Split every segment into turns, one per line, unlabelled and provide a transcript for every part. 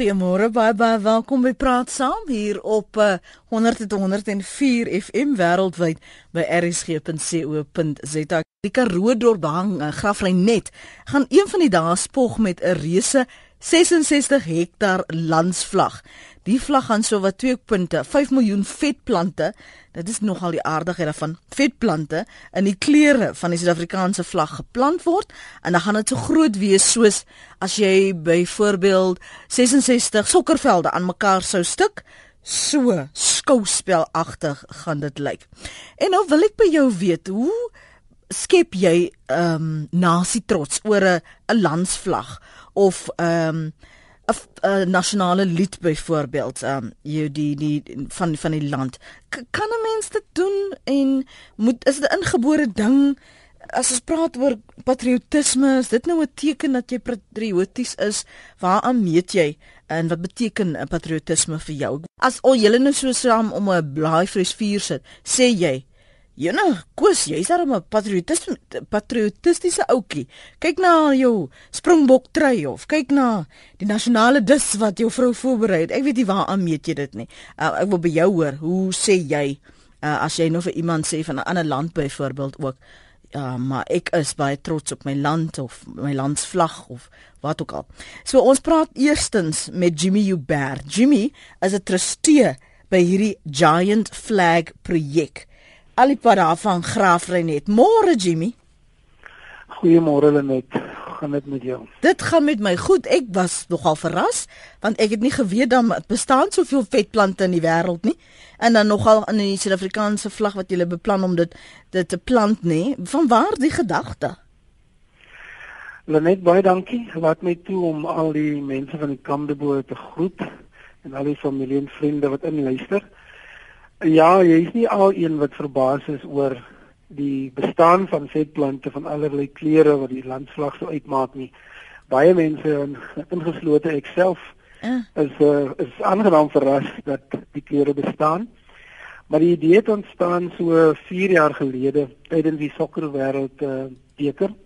Goeiemôre baie baie welkom by Praat Saam hier op uh, 100.104 FM wêreldwyd by rsg.co.za. Die Karoo dorp hang uh, graflyn net. Gaan een van die dae spog met 'n reuse 66 hektaar landsvlag. Die vlag gaan so wat 2 punte, 5 miljoen vetplante. Dit is nogal die aardigheid daarvan. Vetplante in die kleure van die Suid-Afrikaanse vlag geplant word en dan gaan dit so groot wees soos as jy byvoorbeeld 66 sokkervelde aan mekaar sou stuk. So skouspelagtig gaan dit lyk. En nou wil ek by jou weet, hoe skep jy ehm um, nasie trots oor 'n landsvlag of ehm um, 'n nasionale lied byvoorbeeld ehm um, jy die die van van die land. K kan 'n mens dit doen en moet is dit 'n ingebore ding as ons praat oor patriotisme is dit nou 'n teken dat jy patrioties is? Waaraan meet jy? En wat beteken 'n patriotisme vir jou? As al julle nou so saam om 'n blaai vir vuur sit sê jy Jy nou, koes, jy's daar 'n patriotistiese patriotistiese ouetjie. Kyk na jou springbok trui of kyk na die nasionale dis wat jou vrou voorberei het. Ek weet nie waaraan meet jy dit nie. Uh, ek wil by jou hoor, hoe sê jy uh, as jy nou vir iemand sê van 'n ander land byvoorbeeld ook, uh, maar ek is baie trots op my land of my landsvlag of wat ook al. So ons praat eerstens met Jimmy Hubert. Jimmy is 'n trustee by hierdie Giant Flag projek al die pad af van Graafrenet. Môre Jimmy.
Goeiemôre Lenet. Gaan dit met jou?
Dit gaan met my goed. Ek was nogal verras want ek het nie geweet dan bestaan soveel vetplante in die wêreld nie. En dan nogal in die Suid-Afrikaanse vlag wat jy beplan om dit dit te plant nê. Van waar die gedagte?
Lenet, baie dankie. Laat my toe om al die mense van die Kamdebo te groet en al die familie en vriende wat inluister. Ja, jy is nie al een wat verbaas is oor die bestaan van vetplante van allerlei kleure wat die landslag sou uitmaak nie. Baie mense ingeslote ek self uh. is uh, is aangenaam verras dat die kleure bestaan. Maar die idee het ontstaan so 4 jaar gelede tydens die sokkerwêreld uh, beker.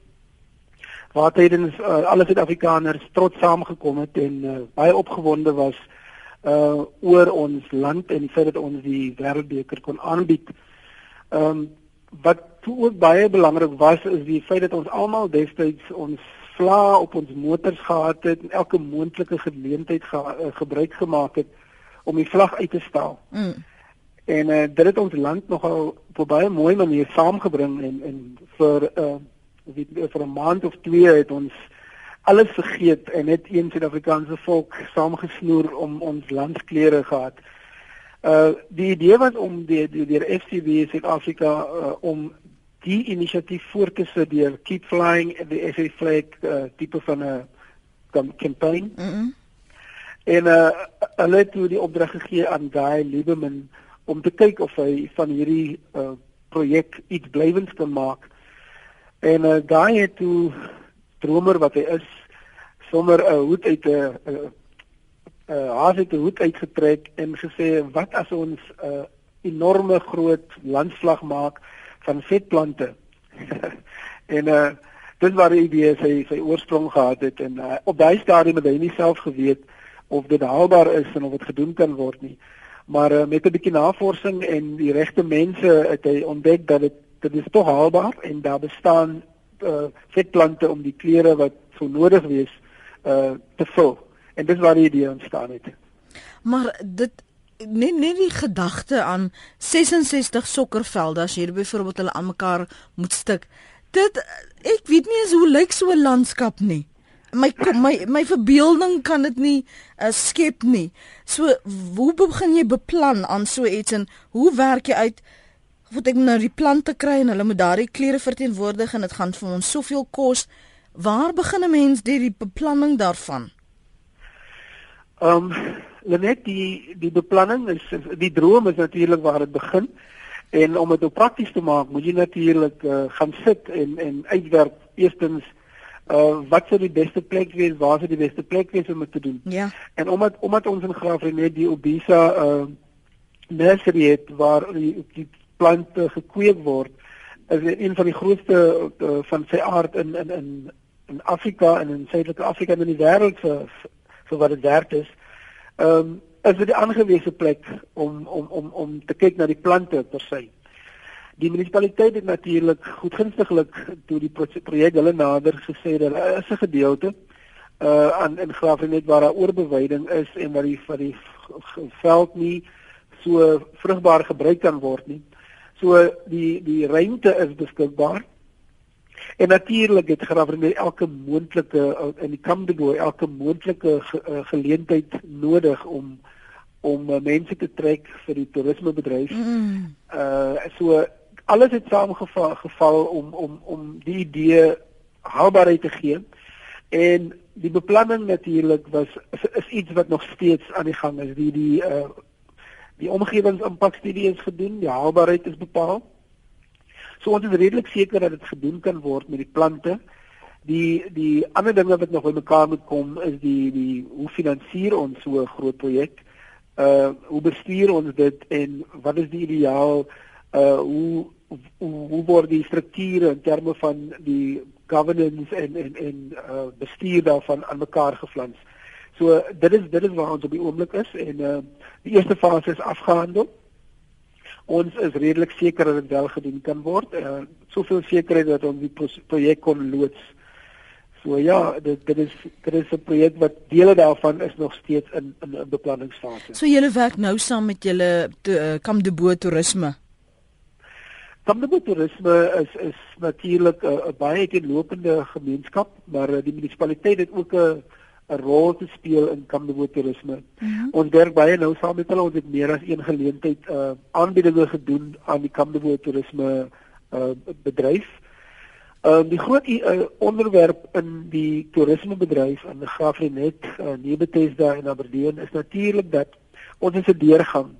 Waar tydens uh, alle Suid-Afrikaners trots saamgekom het en uh, baie opgewonde was uh oor ons land en die feit dat ons die wêreldbeker kon aanbied. Ehm um, wat ook baie belangrik was is die feit dat ons almal destyds ons vla op ons motors gehad het en elke moontlike geleentheid ge, uh, gebruik gemaak het om die vlag uit te stal. Mm. En uh dit het ons land nogal op 'n baie mooi manier saamgebring en en vir uh weet vir 'n maand of twee het ons alles vergeet en net een Suid-Afrikaanse volk saamgesnoer om ons landskleure gehad. Uh die idee was om die die die FCB Suid-Afrika uh, om die inisiatief voort te sit deur Keep Flying the SA flag uh, tipe van 'n campaign. Mm -hmm. En uh hulle het toe die opdrag gegee aan Guy Lieberman om te kyk of hy van hierdie uh projek iets blywends kan maak. En uh Guy het toe dromer wat hy is sommer 'n hoed uit 'n 'n haas uit 'n hoed uitgetrek en gesê wat as ons 'n enorme groot landslag maak van vetplante? En uh dis waar die idee sy sy oorsprong gehad het en uh, op daai stadium het hy nie self geweet of dit haalbaar is en of dit gedoen kan word nie. Maar uh, met 'n bietjie navorsing en die regte mense het hy ontdek dat dit dit is tog haalbaar en daar bestaan uh, vetplante om die kleure wat so nodig wees uh te vul. En dis waar die idee ontstaan het.
Maar dit net net die gedagte aan 66 sokkervelde as jy byvoorbeeld hulle aan mekaar moet stik. Dit ek weet nie eens hoe lyk so 'n landskap nie. My my my verbeelding kan dit nie uh, skep nie. So hoe begin jy beplan aan so iets en hoe werk jy uit wat ek nou die plante kry en hulle moet daardie kleure verteenwoordig en dit gaan vir ons soveel kos. Waar begin 'n mens die beplanning daarvan?
Ehm um, net die die beplanning is die droom is natuurlik waar dit begin. En om dit nou prakties te maak, moet jy natuurlik uh, gaan sit en en uitwerk eerstens uh wat sou die beste plek wees? Waar sou die beste plek wees om dit te doen?
Ja.
En omdat omdat ons in Graafrenet die Obisa uh nursery het waar die, die plante gekweek word, is een van die grootste uh, van sy aard in in in in Afrika en in Suidelike Afrika en in die wêreld vir vir wat dit werd is. ehm um, is dit die aangewese plek om om om om te kyk na die plante per se. Die munisipaliteit het natuurlik goedgunstiglik toe die projek hulle nader gesê dat daar is 'n gedeelte uh aan in Graafrenet waar daar oorbeweiding is en waar die vir die veld nie so vrugbaar gebruik kan word nie. So die die ruimte is beskikbaar. En natuurlik het Graafrenet elke moontlike in die Kamdebo elke moontlike ge, uh, geleentheid nodig om om uh, mense te trek vir die toerismebedryf. Mm. Uh so alles het saamgeval geval om om om die idee haalbaarheid te gee. En die beplanning natuurlik was is, is iets wat nog steeds aan die gang is. Die die uh die omgewingsimpakstudie is gedoen, die haalbaarheid is bepaal. So ons is redelik seker dat dit gedoen kan word met die plante. Die die ander dinge wat nog bymekaar moet kom is die die hoe finansier ons so 'n groot projek? uh hoe bestuur ons dit en wat is die ideaal uh hoe hoe, hoe word die strukture in terme van die governance en en en uh bestuur daarvan aan mekaar geflans. So dit is dit is waar ons op die oomblik is en uh die eerste fase is afgehandel. Ons is redelik seker dat dit wel gedoen kan word. Uh soveel sekerheid dat ons die projek kon loods. Uh So ja, dit dit is dit is 'n projek wat dele daarvan is nog steeds in in 'n beplanningsfase.
So julle werk nou saam met julle uh, Toerisme.
Kamdebo Toerisme is is natuurlik 'n uh, baie uiteenlopende gemeenskap, maar uh, die munisipaliteit het ook 'n 'n rol te speel in Kamdebo Toerisme. Mm -hmm. Ons werk baie nou saam met hulle, ons het meer as een geleentheid uh aanbiedinge gedoen aan die Kamdebo Toerisme uh bedryf. Ehm uh, die groot uh, onderwerp in die toerismebedryf in die Graafrenet, uh, Nebetesda en Aberdeen is natuurlik dat ons is 'n deurgang.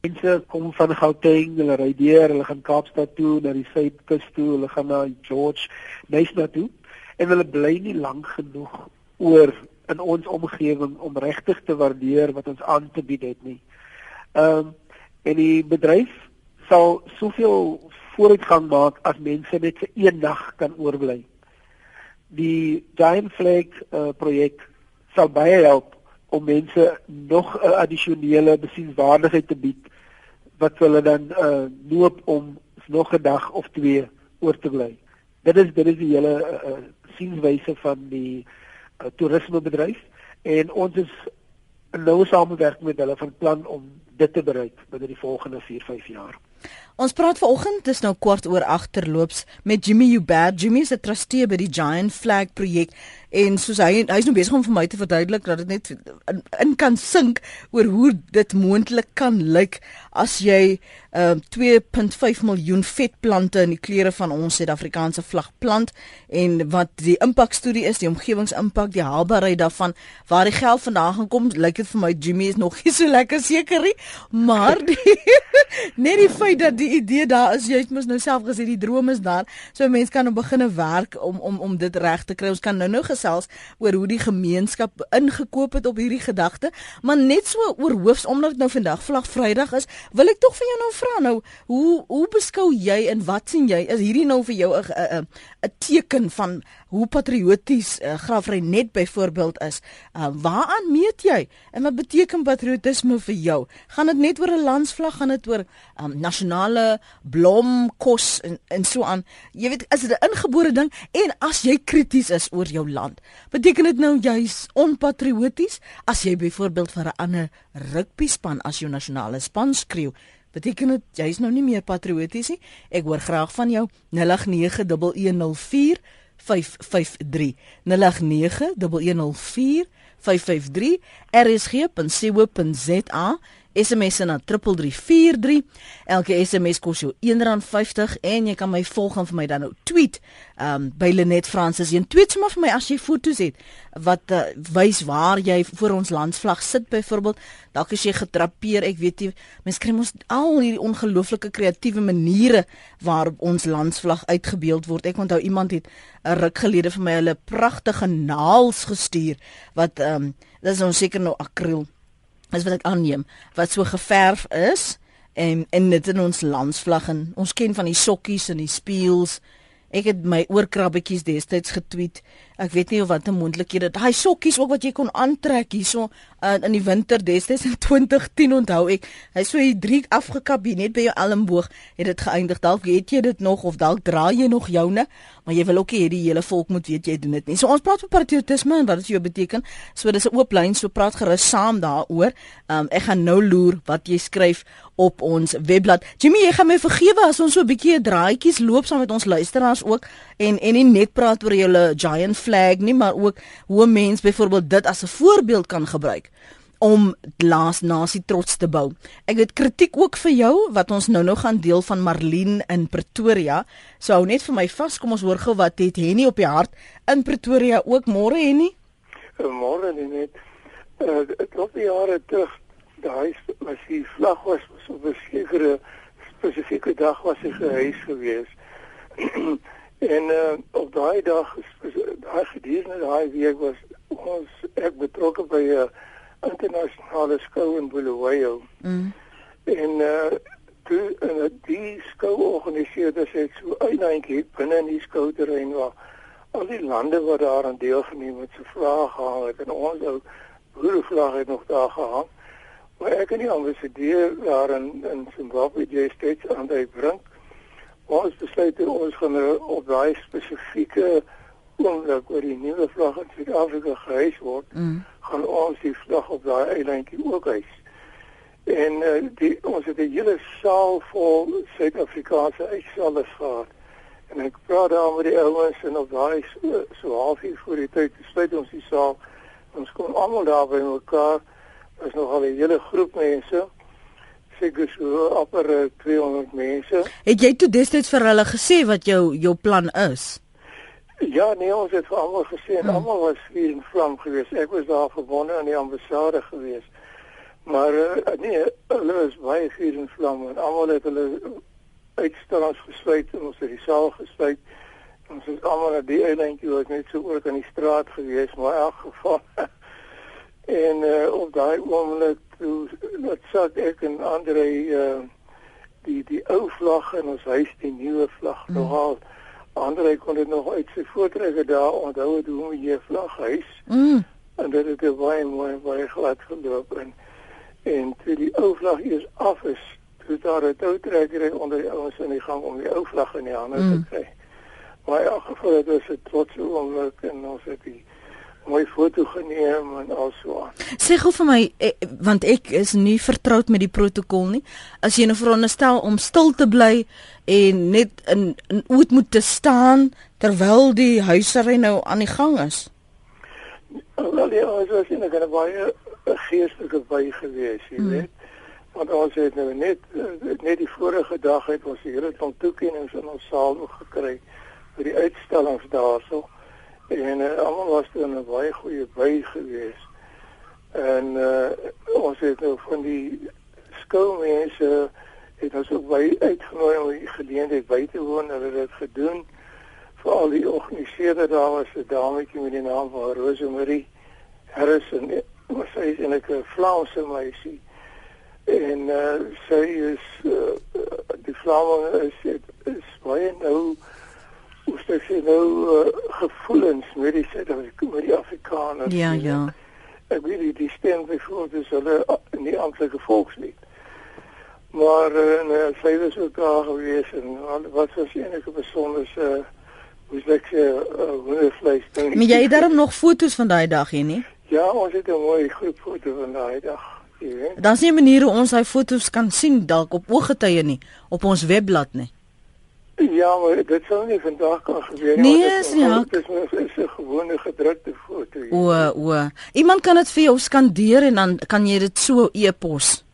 Mense kom van Gauteng, hulle ry deur, hulle gaan Kaapstad toe, na die Suidkus toe, hulle gaan na George, Nyasa toe en hulle bly nie lank genoeg oor in ons omgewing om regtig te waardeer wat ons aan te bied het nie. Ehm um, en die bedryf sal soveel vooruitgang maak as mense net vir een nag kan oorbly. Die Giant Flag uh, projek sal baie help om mense nog 'n uh, addisionele besienswaardigheid te bied wat hulle dan uh, loop om nog 'n dag of twee oor te bly. Dit is dit is die hele uh, uh, sienwyse van die uh, toerismebedryf en ons is 'n noue samewerking met hulle van plan om dit te bereik binne die volgende 4-5 jaar.
Ons praat vanoggend, dis nou kwart oor agterloops met Jimmy Hubert. Jimmy is 'n trustee by die Giant Flag projek en soos hy hy's nou besig om vir my te verduidelik dat dit net in, in kan sink oor hoe dit moontlik kan lyk as jy uh, 2.5 miljoen vetplante in die kleure van ons Suid-Afrikaanse vlag plant en wat die impakstudie is, die omgewingsimpak, die haalbaarheid daarvan, waar die geld vandaan gaan kom, lyk dit vir my Jimmy is nog nie so lekker seker nie, maar die, net die feit dat die idee daar is, jy het mos nou self gesê die droom is daar, so mense kan nou begine werk om om om dit reg te kry. Ons kan nou nou gesels oor hoe die gemeenskap ingekoop het op hierdie gedagte, maar net so oor hoofs omdat dit nou vandag Vlag Vrydag is, wil ek tog vir jou nou vra nou, hoe hoe beskou jy en wat sien jy? Is hierdie nou vir jou 'n 'n teken van hoe patrioties uh, Grafry net byvoorbeeld is. Uh, waaraan meet jy? En wat beteken patriotisme vir jou? Gaan dit net oor 'n landsvlag, gaan dit oor um, nasionale blomkos en en so aan? Jy weet, is dit 'n ingebore ding en as jy krities is oor jou land, beteken dit nou jy's onpatrioties as jy byvoorbeeld vir 'n ander rugby span as jou nasionale span skreeu? Beteken dit jy's nou nie meer patrioties nie? Ek hoor graag van jou 0891104553 0891104553 rsg.co.za SMS na 3343. Elke SMS kos jou R1.50 en jy kan my volg en vir my dan nou tweet. Um by Lenet Francis. Jy tweet sommer vir my as jy foto's het wat uh, wys waar jy voor ons landsvlag sit byvoorbeeld. Dalk as jy getrapeer, ek weet jy, mense kry mos al hierdie ongelooflike kreatiewe maniere waarop ons landsvlag uitgebeeld word. Ek onthou iemand het 'n ruk gelede vir my 'n pragtige naals gestuur wat um dis ons seker nou akriel is wat ek aanneem wat so geverf is en en dit in ons landsvlag en ons ken van die sokkies en die speels. Ek het my oorkrabbetjies destyds getweet ek weet nie of wat 'n moontlikhede. Daai sokkies ook wat jy kon aantrek hierso uh, in die winter destyds in 2010 onthou ek. Hy so hier drie afgekap net by jou elmboog het dit geëindig. Dalk weet jy dit nog of dalk dra jy nog joune, maar jy wil ook hê die hele volk moet weet jy doen dit nie. So ons praat oor patriotisme en wat dit jou beteken. So dis 'n oop lyn, so praat gerus saam daaroor. Um, ek gaan nou loer wat jy skryf op ons webblad. Jimmy, jy gaan my vergewe as ons so 'n bietjie draadjies loop saam met ons luisteraars ook en en nie net praat oor julle giant flag nie, maar ook hoe mense byvoorbeeld dit as 'n voorbeeld kan gebruik om laas nasie trots te bou. Ek het kritiek ook vir jou wat ons nou-nou gaan deel van Marlene in Pretoria. So hou net vir my vas, kom ons hoor gou wat het Henny op die hart in Pretoria ook môre Henny?
Môre net. Uh, dit was die jare terug daai was die vlag was op 'n sekere spesifieke dag was hy gehuis gewees. en uh, op daai dag daai gedurende daai week was ons ek betrokke by 'n uh, internasionale skou in Bulawayo. Mm. En uh toe en die skou organiseerders het so uiteindelik binne in die skouterrein waar al die lande wat daaraan deelgeneem het, se vrae gehang het en ons ou boerevlag het nog daar gehang. Maar ek en die ambassadeur daar in in Zimbabwe jy steeds aan die bring. Ons besluit ons gaan nou op daai spesifieke oomblik oor die nuwe vlag in Suid-Afrika gehuis word, mm. gaan ons die vlag op daai eilandjie ook huis. En uh, die ons het 'n hele saal vol Suid-Afrikaanse uitstallers gehad. En ek praat daar met die ouens en op daai so, so halfuur voor die tyd sluit ons die saal. Ons kom almal daar by mekaar is nogal 'n hele groep mense. Seker so amper 200 mense.
Het jy toe destyds vir hulle gesê wat jou jou plan is?
Ja, nee, ons het vir almal gesê en hmm. almal was vuur en vlam geweest. Ek was daar verbonde aan die ambassade geweest. Maar uh, nee, hulle is baie vuur en vlam en almal het hulle uitstallings gesluit en ons het die saal gesluit. Ons is almal na die eilandjie wat net so oor kan die straat geweest, maar in elk geval En uh, op daai oomblik toe wat sê ek en Andre uh, die die ou vlag en ons huis die nuwe vlag mm. nogal Andre kon dit nog uit sy voortrekke daar onthou het hoe jy vlag huis mm. en dit het baie mooi baie glad geloop en en toe die ou vlag eers af is toe daar 'n toutrekker onder die ouens in die gang om die ou vlag in die hande mm. te kry maar in elk geval dit was 'n trotse oomblik en ons het die mooi foto geneem en also aan.
Sê gou vir my eh, want ek is nie vertroud met die protokol nie. As jy nou veronderstel om stil te bly en net in in oud moet te staan terwyl die huisery nou aan die gang is.
Wel ja, as jy ek het baie geestelike by gewees, jy hmm. weet. Want ons het nou net net die vorige dag het ons hele klomp toekennings in ons saal gekry vir die uitstallings daarso en uh, almal was in 'n baie goeie by gewees. En uh, ons het nou van die skoolmense het ons ook by uitgenooi om die geleentheid by te woon. Hulle het dit gedoen vir al die organiseerders. Daar was 'n dametjie met die naam van Rosemarie Harrison. Wat sy is 'n Vlaamse meisie. En uh, sy is uh, die Vlaamse is, is baie nou hoe sê jy nou uh, gevoelens met die met die Afrikaners.
Ja, ja.
Ek weet nie die stem byvoorbeeld is hulle in die amptelike volkslied. Maar uh, nee, sy was ook daar gewees en wat was enige besonderse uh, hoe sê ek hoe vleis ding.
Maar jy het daarom nog foto's van daai dag hier nie?
Ja, ons het 'n mooi groep foto van daai dag.
Daar's nie 'n manier hoe ons daai foto's kan sien dalk op ooggetuie nie op ons webblad nie.
Ja, maar dit sou nie vandag kan gebeur
nie. Nee, is nie.
Dit is 'n gewone gedrukte foto.
O, o. Iemand kan dit vir jou skandeer en dan kan jy dit so e-pos.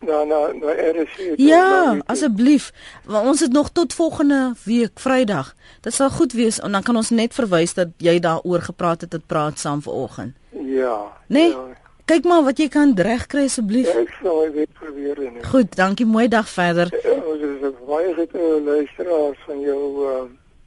Nou, nou, nou RC.
Ja, asseblief. Want ons het nog tot volgende week Vrydag. Dit sal goed wees en dan kan ons net verwys dat jy daaroor gepraat het het praat saam vanoggend.
Ja.
Nee.
Ja.
Kyk maar wat jy kan regkry asseblief.
Ek sal dit probeer
doen. Goed, dankie. Mooi dag verder.
Ja, is baie goeie luisteraars van jou uh,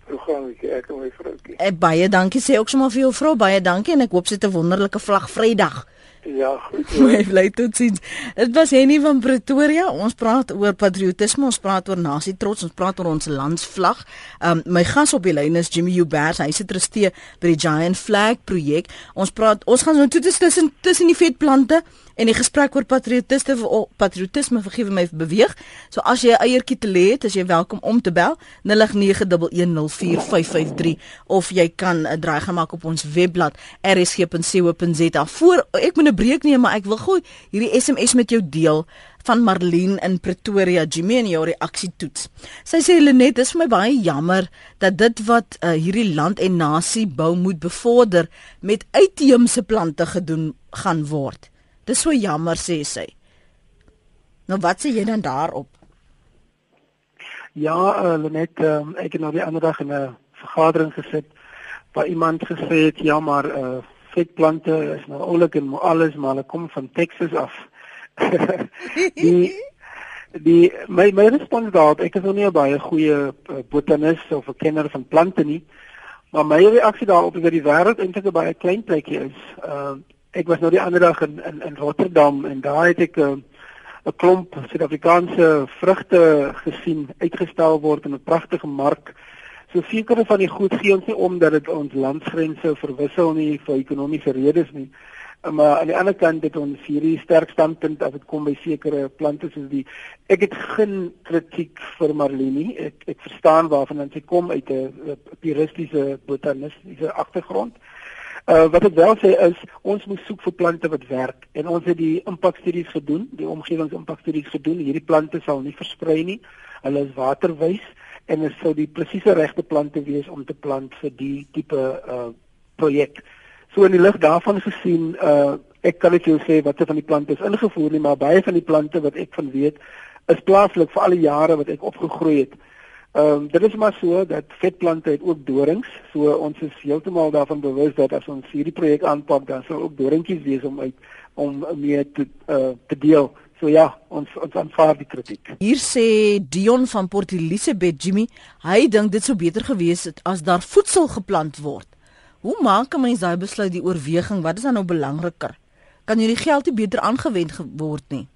program ek en my vroutjie.
Eh, baie dankie sê ook sommer vir jou vrou baie dankie en ek hoop sy het 'n wonderlike vlag Vrydag.
Ja, goed.
Bly tot sins. Dit was Henny van Pretoria. Ons praat oor patriotisme, ons praat oor nasie trots, ons praat oor ons landsvlag. Um my gas op die lyn is Jimmy Hubert. Hy sit trustee by die Giant Flag projek. Ons praat ons gaan nou toe tussen tussen die vetplante en die gesprek oor patriotisme patriotisme vergewe my beweeg. So as jy eiertjie te lê het, is jy welkom om te bel 0891104553 of jy kan 'n draai gemaak op ons webblad rsg.co.za. Voor ek moet 'n breek neem, maar ek wil gou hierdie SMS met jou deel van Marlene in Pretoria, Jimmy en jou reaksie toets. Sy sê Lenet, dis vir my baie jammer dat dit wat uh, hierdie land en nasie bou moet bevorder met uitheemse plante gedoen gaan word. Dis so jammer sê sy. Nou wat sê jy dan daarop?
Ja, uh, Lenet, um, ek het nou die ander dag in 'n vergadering gesit waar iemand gesê het ja, maar uh vetplante is nou oulik en alles, maar hulle kom van Texas af. die die my my respons daarop, ek is nou nie 'n baie goeie uh, botanis of 'n kenner van plante nie, maar my reaksie daarop is dat die wêreld eintlik 'n baie klein plekjie is. Uh ek was nou die ander dag in in, in Rotterdam en daar het ek 'n uh, klomp Suid-Afrikaanse vrugte gesien uitgestel word in 'n pragtige mark. So sekere van die goed gee ons nie omdat dit ons landsgrense verwissel nie vir ekonomiese redes nie. Maar aan die ander kant het ons hierdie sterk standpunt as dit kom by sekere plante soos die ek het geen kritiek vir Marlini. Ek ek verstaan waarvan sy kom uit 'n puristiese botaniese agtergrond. Uh wat ek wel sê is ons moet soek vir plante wat werk en ons het die impakstudies gedoen, die omgewingsimpakstudies gedoen. Hierdie plante sal nie versprei nie. Hulle is waterwys en dit sou die presiese regte plante wees om te plant vir die tipe uh projek. So in die lig daarvan gesien uh ek kan net jou sê watter van die plante is ingevoer nie, maar baie van die plante wat ek van weet is plaaslik vir al die jare wat ek opgegroei het. Ehm um, dit is maar so dat vetplante het ook dorings. So ons is heeltemal daarvan bewus dat as ons hierdie projek aanpak, dan sal ook doringkies wees om uit om mee te uh, te deel. So ja, ons ons aanvaar die kritiek.
Hier sê Dion van Port Elizabeth Jimmy, hy dink dit sou beter gewees het as daar voedsel geplant word. Hoe maak 'n mens daai besluit die oorweging? Wat is dan nou belangriker? Kan hierdie geld nie beter aangewend word nie?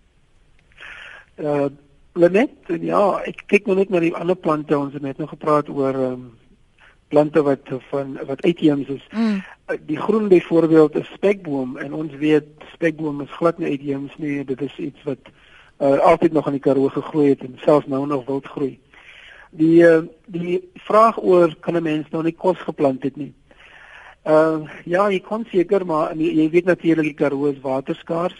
Uh Lenet, ja, ek kyk nou net na die ander plante. Ons het net nog gepraat oor ehm um, plante wat van wat uitheems is. Mm. Die groen byvoorbeeld is spekboom en ons weet spekboom is glad nie uitheems nie. Dit is iets wat uh, altyd nog in die Karoo gegroei het en selfs nou nog wild groei. Die uh, die vraag oor kan 'n mens nou nie kos geplant het nie. Uh ja, jy kon seker maar jy, jy weet natuurlik die Karoo is waterskaars.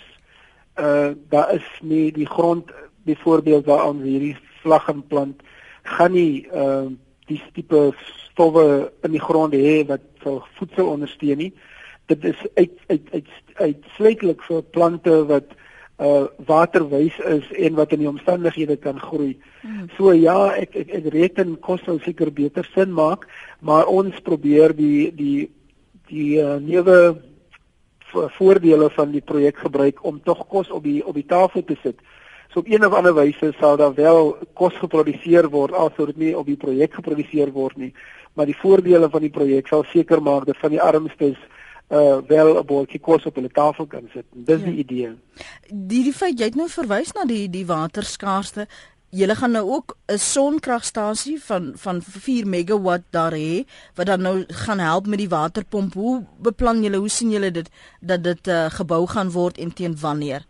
Uh daar is nie die grond byvoorbeeld waar ons hierdie vlaggenplant gaan nie uh die tipe stowwe in die grond hê wat vir voedsel ondersteun nie. Dit is uit uit uit uitsluitlik vir plante wat uh waterwys is en wat in die omstandighede kan groei. Hmm. So ja, ek ek, ek reken kos sou seker beter sin maak, maar ons probeer die die die uh, nuwe voordele van die projek gebruik om tog kos op die op die tafel te sit. So op een of ander wyse sal daar wel kos geproduseer word alsou dit nie op die projek geproduseer word nie, maar die voordele van die projek sal seker maak dat van die armstes uh wel 'n bordjie kos op hulle tafel kan sit. Dis ja. die idee.
Die die feit jy het nou verwys na die die waterskaarste. Julle gaan nou ook 'n sonkragstasie van van 4 megawatt daar hê wat dan nou gaan help met die waterpomp. Hoe beplan julle? Hoe sien julle dit dat dit uh, gebou gaan word en teen wanneer?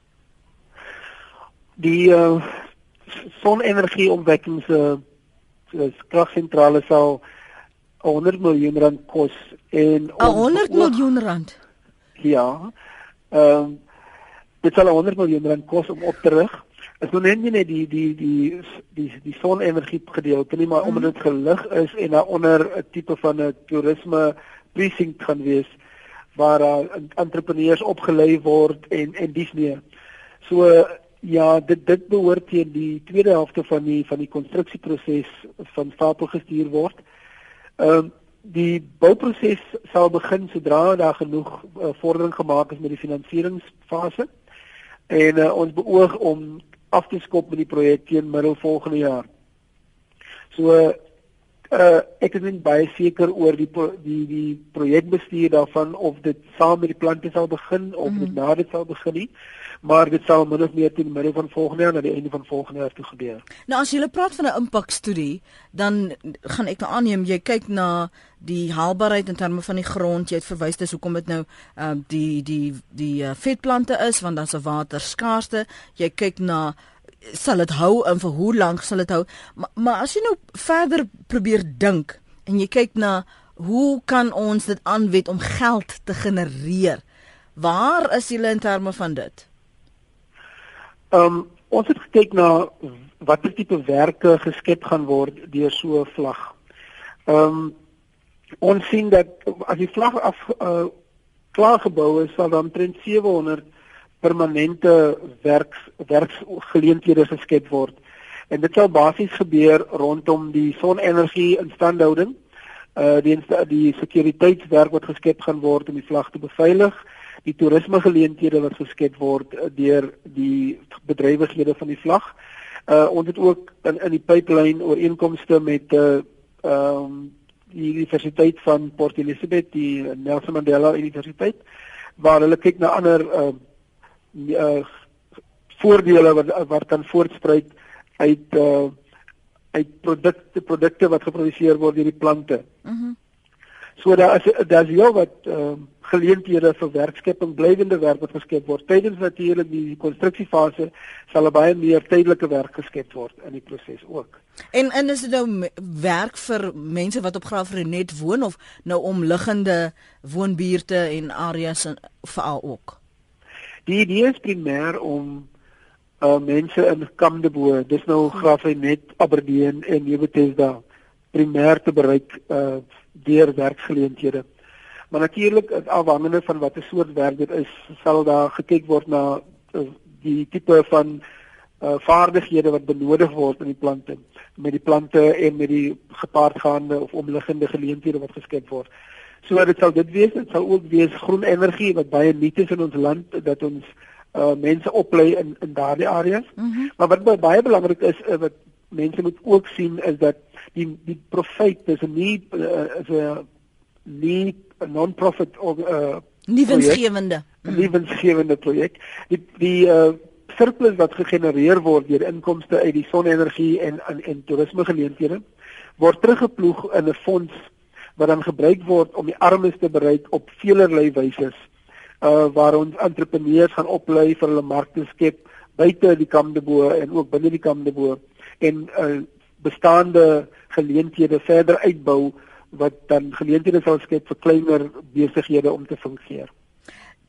Die uh, sonenergie opwekkings uh, kragsentrale sal 100 miljoen rand kos en
100 miljoen rand.
Ja. Ehm um, dit sal 100 miljoen rand kos om op te rig. Is nou net nie die die die die die sonenergie gedeelte nie, maar mm. omdat dit gelig is en daaronder 'n tipe van 'n toerisme precinct gaan wees waar uh, entrepreneurs opgelei word en en dis meer. So Ja, dit dit behoort teen die tweede helfte van die van die konstruksieproses van stapel gestuur word. Ehm uh, die bouproses sal begin sodra daar genoeg uh, vordering gemaak is met die finansieringsfase. En uh, ons beoog om af te skop met die projek teen middel volgende jaar. So Uh ek is nie baie seker oor die die die projekbestuur daarvan of dit saam met die plante sal begin of mm -hmm. dit na dit sal begin nie maar dit sal min of meer teen die middel van volgende jaar na die einde van volgende jaar toe gebeur.
Nou as jy praat van 'n impakstudie, dan gaan ek nou aanneem jy kyk na die haalbaarheid in terme van die grond. Jy het verwys dis hoekom dit nou ehm uh, die die die uh, vetplante is want daar's 'n waterskaarste. Jy kyk na sal dit hou en vir hoe lank sal dit hou? Maar, maar as jy nou verder probeer dink en jy kyk na hoe kan ons dit aanwend om geld te genereer? Waar is julle in terme van dit?
Ehm um, ons het gekyk na watter tipe werke geskep gaan word deur so 'n vlag. Ehm um, ons sien dat as die vlag af uh, klaar gebou is, sal dan omtrent 700 permanente werks werksgeleenthede geskep word. En dit sal basies gebeur rondom die sonenergie instandhouding, uh die die sekuriteitswerk wat geskep gaan word om die vlag te beveilig die toerisme geleenthede wat geskep word eh, deur die bedrywighede van die vlag. Uh ons het ook in in die pipeline ooreenkomste met 'n uh, ehm um, die universiteit van Port Elizabeth, die Nelson Mandela Universiteit waar hulle kyk na ander uh, uh voordele wat wat kan voortspruit uit uh uit produkte produkte wat geproduseer word deur die plante. Mhm. Mm so daar is daar's heel wat ehm uh, geleenthede vir werkskepping blywende werk wat geskep word. Tydens natuurlik die konstruksiefase sal baie meer tydelike werk geskep word in die proses ook.
En en is dit nou werk vir mense wat op Graafrenet woon of nou omliggende woonbuurte en areas veral ook?
Die idee is primêr om uh mense in Kamdebo, dis nou Graafrenet, Aberdeen en Newebethesda primêr te bereik uh deur werksgeleenthede. Maar natuurlik afhangende van watter soort werk dit is, sal daar gekyk word na uh, die tipe van uh, vaardighede wat benodig word in die plante met die plante en met die gepaardgaande of omliggende geleenthede wat geskep word. So dit sal dit wees, dit sal ook wees groen energie wat baie nuut is in ons land dat ons uh, mense oplei in in daardie areas. Mm -hmm. Maar wat baie belangrik is uh, wat mense moet ook sien is dat die die profit is 'n nie uh, is 'n nie 'n non-profit of uh
nuwensgewende
nuwensgewende projek. Die die uh surplus wat gegenereer word deur inkomste uit die sonenergie en en, en toerisme geleenthede word teruggeploeg in 'n fonds wat dan gebruik word om die armes te bereik op veelerlei wyse. Uh waar ons entrepreneurs gaan oplei vir hulle markte skep buite die Kamdebo en ook binne die Kamdebo en uh bestaande geleenthede verder uitbou wat dan geleenthede sal skep vir kleiner besighede om te fungeer.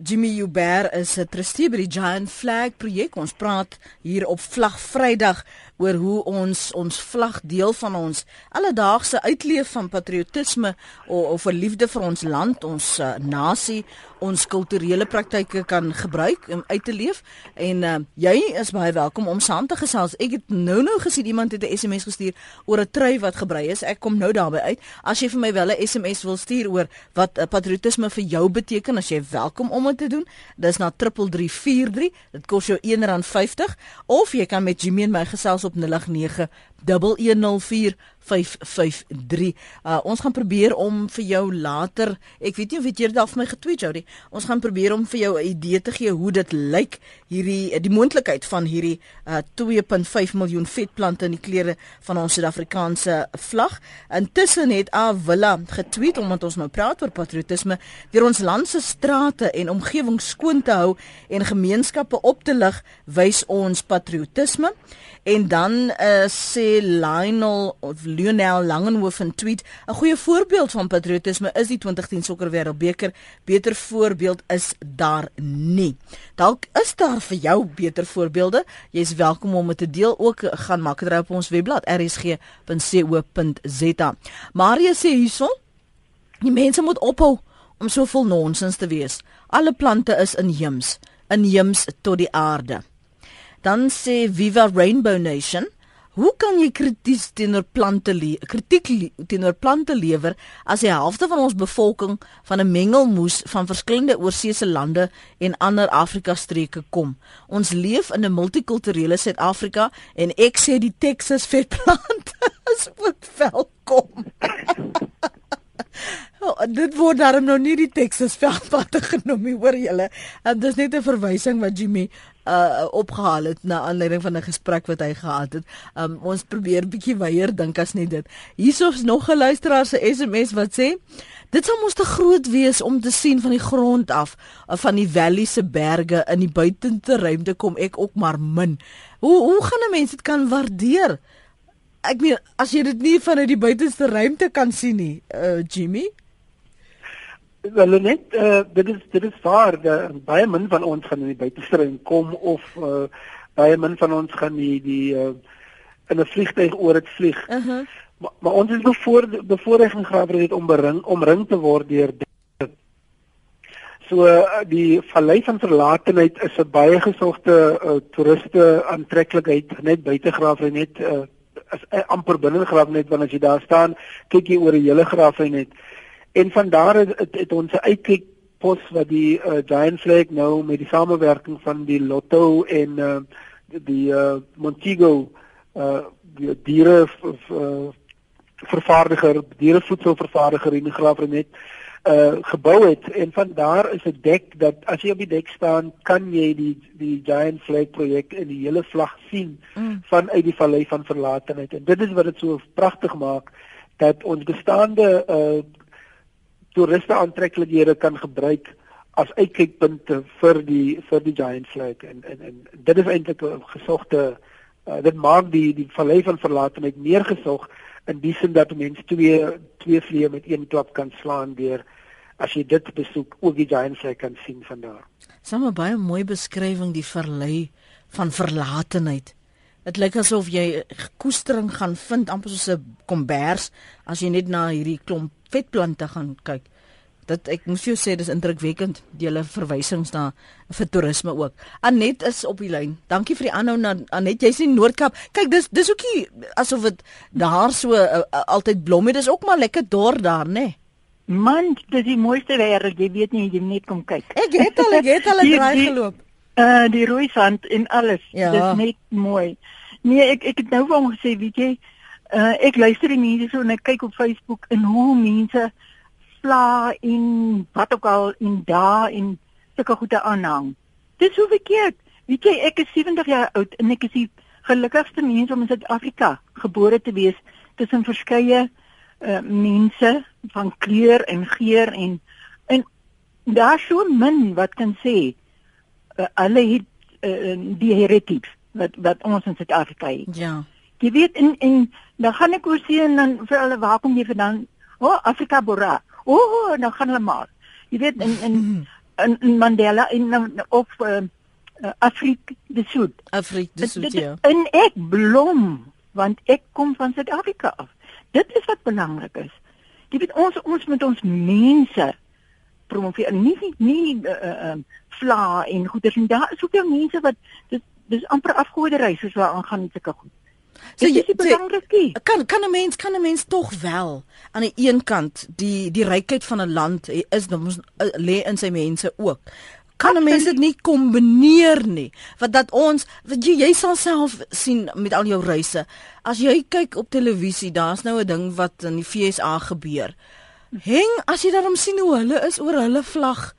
Jimmy Uber is 'n trustee by die Giant Flag projek. Ons praat hier op Vlag Vrydag oor hoe ons ons vlag deel van ons alledaagse uitleef van patriotisme of, of 'n liefde vir ons land, ons uh, nasie, ons kulturele praktyke kan gebruik om uit te leef. En uh, jy is baie welkom om saam te gesels. Ek het nou-nou gesien iemand het 'n SMS gestuur oor 'n trui wat gebrei is. Ek kom nou daarby uit. As jy vir my wel 'n SMS wil stuur oor wat uh, patriotisme vir jou beteken, as jy welkom om dit te doen. Dis na 3343. Dit kos jou R1.50 of jy kan met Jimmy en my gesels op 089 1104553. Uh ons gaan probeer om vir jou later, ek weet nie of jy dit al vir my getweet Jody. Ons gaan probeer om vir jou 'n idee te gee hoe dit lyk hierdie die moontlikheid van hierdie uh 2.5 miljoen vetplante in die kleure van ons Suid-Afrikaanse vlag. Intussen het Avilla getweet omdat ons nou praat oor patriotisme, deur ons land se strate en omgewing skoon te hou en gemeenskappe op te lig, wys ons patriotisme. En dan uh, sê Lionel of Lionel Langenhoven tweet 'n goeie voorbeeld van patriotisme is die 2010 sokker wêreldbeker. Beter voorbeeld is daar nie. Dalk is daar vir jou beter voorbeelde. Jy's welkom om dit te deel ook gaan maak dit op ons webblad rsg.co.za. Maria sê hierson die mense moet ophou om so vol nonsens te wees. Alle plante is inheems, inheems tot die aarde. Dan sê Viva Rainbow Nation, hoe kan jy krities teenoor plante kritiek teenoor plante lewer as die helfte van ons bevolking van 'n mengelmoes van verskillende oorseese lande en ander Afrika streke kom? Ons leef in 'n multikulturele Suid-Afrika en ek sê die Texas vetplant is ook veld kom. Oh, dit word daarom nou nie die Texas veldpad genoem nie, hoor julle. En dis net 'n verwysing wat Jimmy uh opgehaal het na aanleiding van 'n gesprek wat hy gehad het. Um ons probeer bietjie weier dink as net dit. Hierso's nog 'n luisteraar se SMS wat sê: Dit sal mos te groot wees om te sien van die grond af uh, van die valley se berge in die buitente ruimte kom ek ook maar min. Hoe hoe gaan 'n mens dit kan waardeer? Ek meen as jy dit nie vanuit die buitenste ruimte kan sien nie, uh Jimmy?
Wel net uh, dit is dit is waar dat baie min van ons gaan in die buitestrein kom of uh, baie min van ons gaan die die uh, in 'n vliegtyg oor dit vlieg. Uh -huh. maar, maar ons is bevoor bevoorreging grawe het om bering omring te word deur dit. So uh, die vallei van verlatenheid is 'n baie gesogte uh, toeriste aantreklikheid net buite grawe net uh, is uh, amper binne grawe net want as jy daar staan kyk jy oor die hele grawe net. En van daar het, het, het ons 'n uitkyk pos wat die uh, Giant Flag nou met die samewerking van die Lotto en uh, die uh, Montego uh die diere uh, vervaardiger dierevoedselvervaardiger in Graafrenet uh gebou het en van daar is 'n dek dat as jy op die dek staan kan jy die die Giant Flag projek in die hele vlag sien mm. vanuit die vallei van verlatenheid en dit is wat dit so pragtig maak dat ons bestaande uh toeriste aantreklikhede kan gebruik as uitkykpunte vir die vir die giant flag en en en dit is eintlik 'n gesogte uh, dit maak die die vallei van verlatenheid meer gesog in die sin dat mense twee twee vliee met een klap kan slaan deur as jy dit besoek ook die giant flag kan sien van daar.
Sommige baie mooi beskrywing die vallei van verlatenheid. Dit lyk asof jy koestering gaan vind amper soos 'n kombers as jy net na hierdie klomp vetplante gaan kyk. Dit ek moet jou sê dis indrukwekkend die hele verwysings na vir toerisme ook. Anet is op die lyn. Dankie vir die aanhou na Anet. Jy's in Noordkap. Kyk, dis dis ookie asof dit daar so uh, uh, altyd blom het. Dis ook maar lekker dor daar, né? Nee?
Man, dis die mooiste wêreld. Jy weet nie jy net kom kyk.
Ek het al ek het al 'n draai geloop.
Uh die rooi sand en alles. Ja. Dis net mooi. Nee, ek ek het nou vir hom gesê, weet jy, uh ek luister die mense so en ek kyk op Facebook en hoe mense vla en wat ook al en daar en sulke goede aanhang. Dis hoe verkeerd. Weet jy, ek is 70 jaar oud en ek is die gelukkigste mens om in Suid-Afrika gebore te wees tussen verskeie uh mense van kleur en geur en en daar so min wat kan sê uh, hulle het uh, die heritage wat wat ons in Suid-Afrika het.
Ja.
Jy weet in en dan gaan ek oor sien en dan vir hulle waar kom jy vandaan? O, oh, Afrika Bora. O, oh, nou gaan hulle maar. Jy weet in in in, in Mandela in of uh, Afrika die Sud.
Afrika die Sud ja.
En ek blom want ek kom van Suid-Afrika af. Dit is wat belangrik is. Jy weet ons ons met ons mense promoveer nie nie, nie uh, vla en goeders en daar is soveel mense wat dis dis amper afgoderry soos waar aangaan sulke goed. So jy sê
kan kan 'n mens kan 'n mens tog wel aan die een kant die die rykheid van 'n land is ons eh, lê in sy mense ook. Kan 'n mens dit nie kombineer nie? Want dat ons wat jy jy sal self sien met al jou reise. As jy kyk op televisie, daar's nou 'n ding wat in die FSA gebeur. Heng as jy daarom sien hoe hulle is oor hulle vlag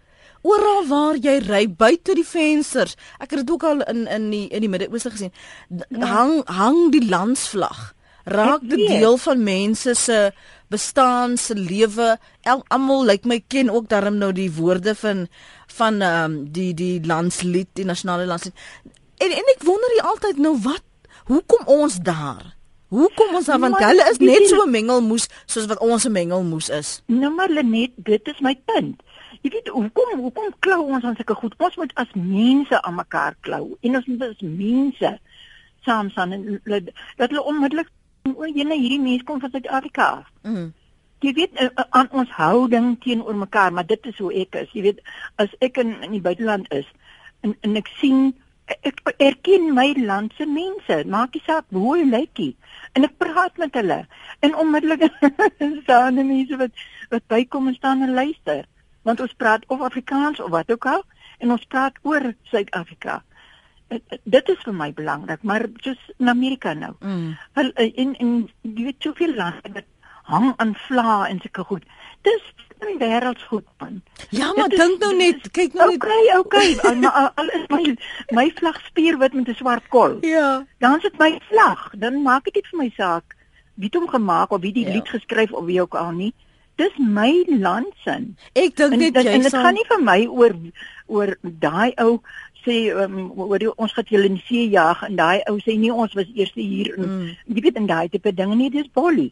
oral waar jy ry buite die vensters. Ek het dit ook al in in die in die Midde-Ooste gesien. Ja. Hang hang die landsvlag. Raak dit deel van mense se bestaan se lewe. Almal lyk like my ken ook daarom nou die woorde van van ehm um, die die landslied, die nasionale landslied. En en ek wonder jy altyd nou wat hoekom ons daar? Hoekom ons daar want hulle is net so mengelmoes soos wat ons 'n mengelmoes is.
Nou maar Lenet, dit is my punt. Jy weet hoekom hoekom klou ons aan sulke goed? Ons moet as mense aan mekaar klou. En ons moet as mense saam staan en dat hulle onmiddellik o, jene hierdie mense kom van Suid-Afrika af. Mm. Jy weet uh, aan ons houding teenoor mekaar, maar dit is hoe ek is. Jy weet as ek in, in die buiteland is en en ek sien ek erken my land se mense, maak nie saak hoe hulle lyk nie. En ek praat met hulle en onmiddellik staan mense wat wat bykom en staan en luister want ons praat of Afrikaans of wat ook al en ons praat oor Suid-Afrika. Dit is vir my belangrik, maar soos in Amerika nou. Mm. Wel in in jy weet soveel lande wat hang aan vla en sulke goed. Dis in wêreldsgoed man.
Ja, maar dink nou net, kyk nou
net. Okay, okay, maar al is my my vlagspier wit met 'n swart kol.
Ja.
Dan sit my vlag, dan maak dit nie vir my saak wie dit hom gemaak of wie die ja. lied geskryf of wie ook al nie. Dis my landsin.
Ek dink net
jy sal En dit gaan nie vir my oor oor daai ou sê um, oor die, ons gaan julle in see jag en daai ou sê nie ons was eers hier en mm. jy weet in daai tipe dinge nie dis bolly.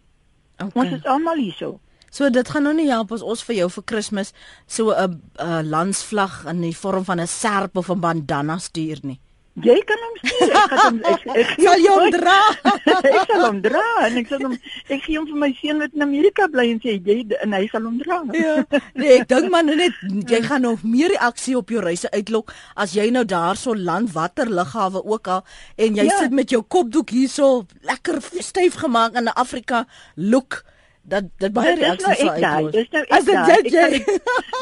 Okay. Ons is almal hier so.
So dit gaan nou nie help as ons vir jou vir Kersfees so 'n landsvlag in die vorm van 'n serp of 'n bandana stuur nie.
Jy kan hom stuur. Ek gaan hom ek, ek
sal jou dra.
ek sal hom dra en ek sal hom ek gee hom vir my seun wat in Amerika bly en sê jy en hy sal hom dra.
ja. Nee, ek dink man net jy gaan nog meer reaksie op jou reise uitlok as jy nou daar so land watter lughawe ook al en jy ja. sit met jou kopdoek hierso lekker styf gemaak in 'n Afrika look dat dit baie reaksies
sou uitlos. Dis nou ek. As dit jy jy.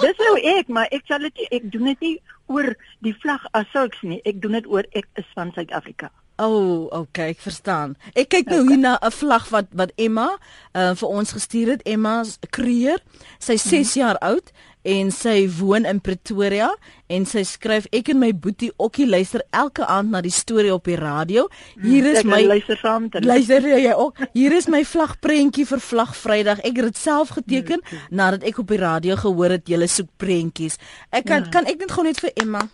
Dis nou ek, maar ek sal dit ek doen dit nie oor die vlag as sulks nie. Ek doen dit oor ek is van Suid-Afrika.
O, oh, okay, ek verstaan. Ek kyk nou okay. hier na 'n vlag wat wat Emma uh, vir ons gestuur het. Emma Kreer. Sy's 6 mm -hmm. jaar oud en sy woon in Pretoria en sy skryf ek en my boetie Okkie luister elke aand na die storie op die radio. Hier is
my luister saam met
Luister jy ook? Hier is my vlagprentjie vir Vlag Vrydag. Ek het dit self geteken okay. nadat ek op die radio gehoor het jy soek prentjies. Ek kan ja. kan ek net gou net vir Emma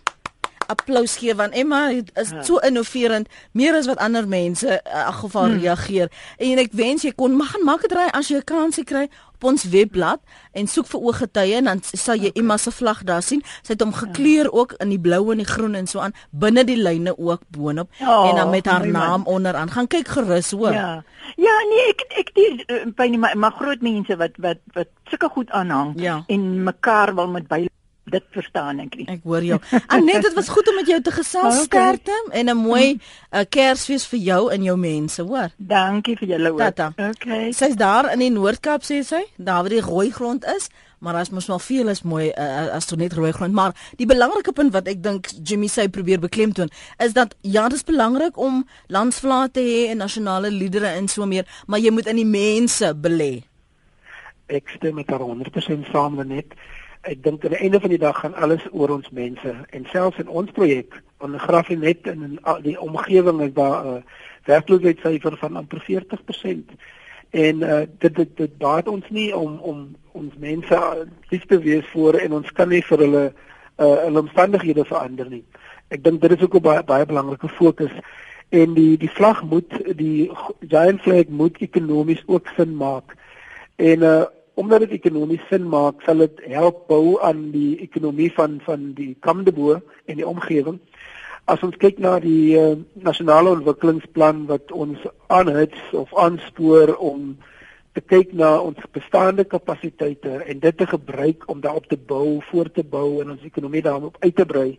applous gee want Emma is ja. so innoverend meer as wat ander mense in uh, geval hmm. reageer en ek wens jy kon mag maak dit reg as jy 'n kansie kry op ons webblad en soek vir ooggetuie en dan sal jy okay. Emma se vlag daar sien sy het hom ja. gekleur ook in die blou en die groen en so aan binne die lyne ook boonop oh, en dan met haar naam man. onderaan gaan kyk gerus hoor
ja ja nee ek ek die uh, by my maar groot mense wat wat wat sulke goed aanhang ja. en mekaar wil met by dit verstaan ek nie.
Ek hoor jou. Anet, dit was goed om met jou te gesels, sterkte okay. en 'n mooi uh, Kersfees vir jou en jou mense, hoor.
Dankie vir julle ook.
Tata. Okay. Sy's daar in die Noord-Kaap sê sy, daar waar die rooi grond is, maar as mos wel veel is mooi uh, as dit net rooi grond, maar die belangrike punt wat ek dink Jimmy sê probeer beklemtoon, is dat ja, dit is belangrik om landsvlae te hê en nasionale liedere en so meer, maar jy moet in die mense belê.
Ek stem met haar 100% saam net ek dink aan die einde van die dag gaan alles oor ons mense en selfs in ons projek aan Grafinet en in die omgewing is daar 'n uh, werkloosheidssyfer van amper 40%. En uh, dit dit dit baat ons nie om om ons mense lief te wees voor en ons kan nie vir hulle uh, hulle omstandighede verander nie. Ek dink dit is ook 'n baie baie belangrike fokus en die die vlag moet die giant flag moet ekonomies ook sin maak. En uh, omdat dit ekonomies sin maak, sal dit help bou aan die ekonomie van van die Kamdebo en die omgewing. As ons kyk na die uh, nasionale ontwikkelingsplan wat ons aanhits of aanspoor om te kyk na ons bestaande kapasiteite en dit te gebruik om daarop te bou, voort te bou en ons ekonomie daarop uit te brei.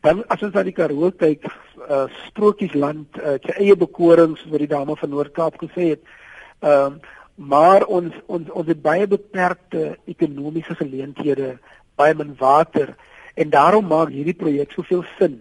Dan as ons na die Karoo kyk, uh, strokiesland, uh, sy eie bekorings wat die dame van Noord-Kaap gesê het, ehm uh, maar ons ons ons het baie beperkte ekonomiese geleenthede, baie min water en daarom maak hierdie projek soveel sin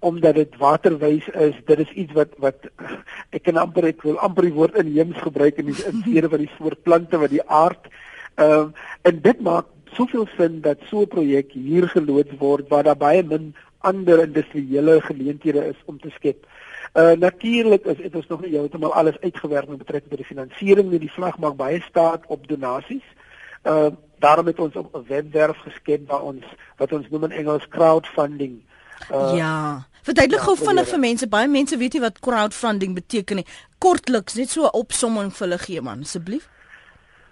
omdat dit waterwys is, dit is iets wat wat ek kan amper ek wil amper die woord inheems gebruik in die instede van die soort plante wat die aard ehm uh, en dit maak soveel sin dat so 'n projek hier geloods word waar daar baie min ander industriële geleenthede is om te skep. Uh natuurlik is dit ons nog nie heeltemal alles uitgewerk met betrekking tot die finansiering nie. Die vlag maak baie staat op donasies. Uh daarom het ons op 'n webwerf geskep waar ons wat ons noem in Engels crowdfunding.
Uh, ja. Verduidelik gou ja, vinnig vir mense. Baie mense weet nie wat crowdfunding beteken nie. Kortliks, net so 'n opsomming vir hulle gee man, asseblief.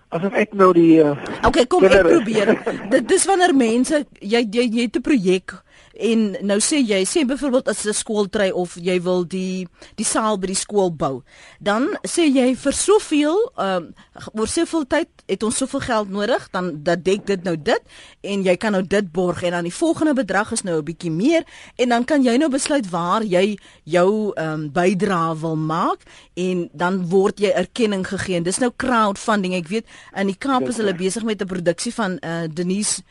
As ek nou die uh,
Okay, kom ek probeer. Dit dis wanneer mense jy jy, jy het 'n projek En nou sê jy, sê byvoorbeeld as 'n skooltry of jy wil die die saal by die skool bou, dan sê jy vir soveel ehm um, oor soveel tyd het ons soveel geld nodig, dan dat dek dit nou dit en jy kan nou dit borg en dan die volgende bedrag is nou 'n bietjie meer en dan kan jy nou besluit waar jy jou ehm um, bydrae wil maak en dan word jy erkenning gegee. Dis nou crowdfunding. Ek weet in die Kaap is hulle besig met 'n produksie van uh, Denise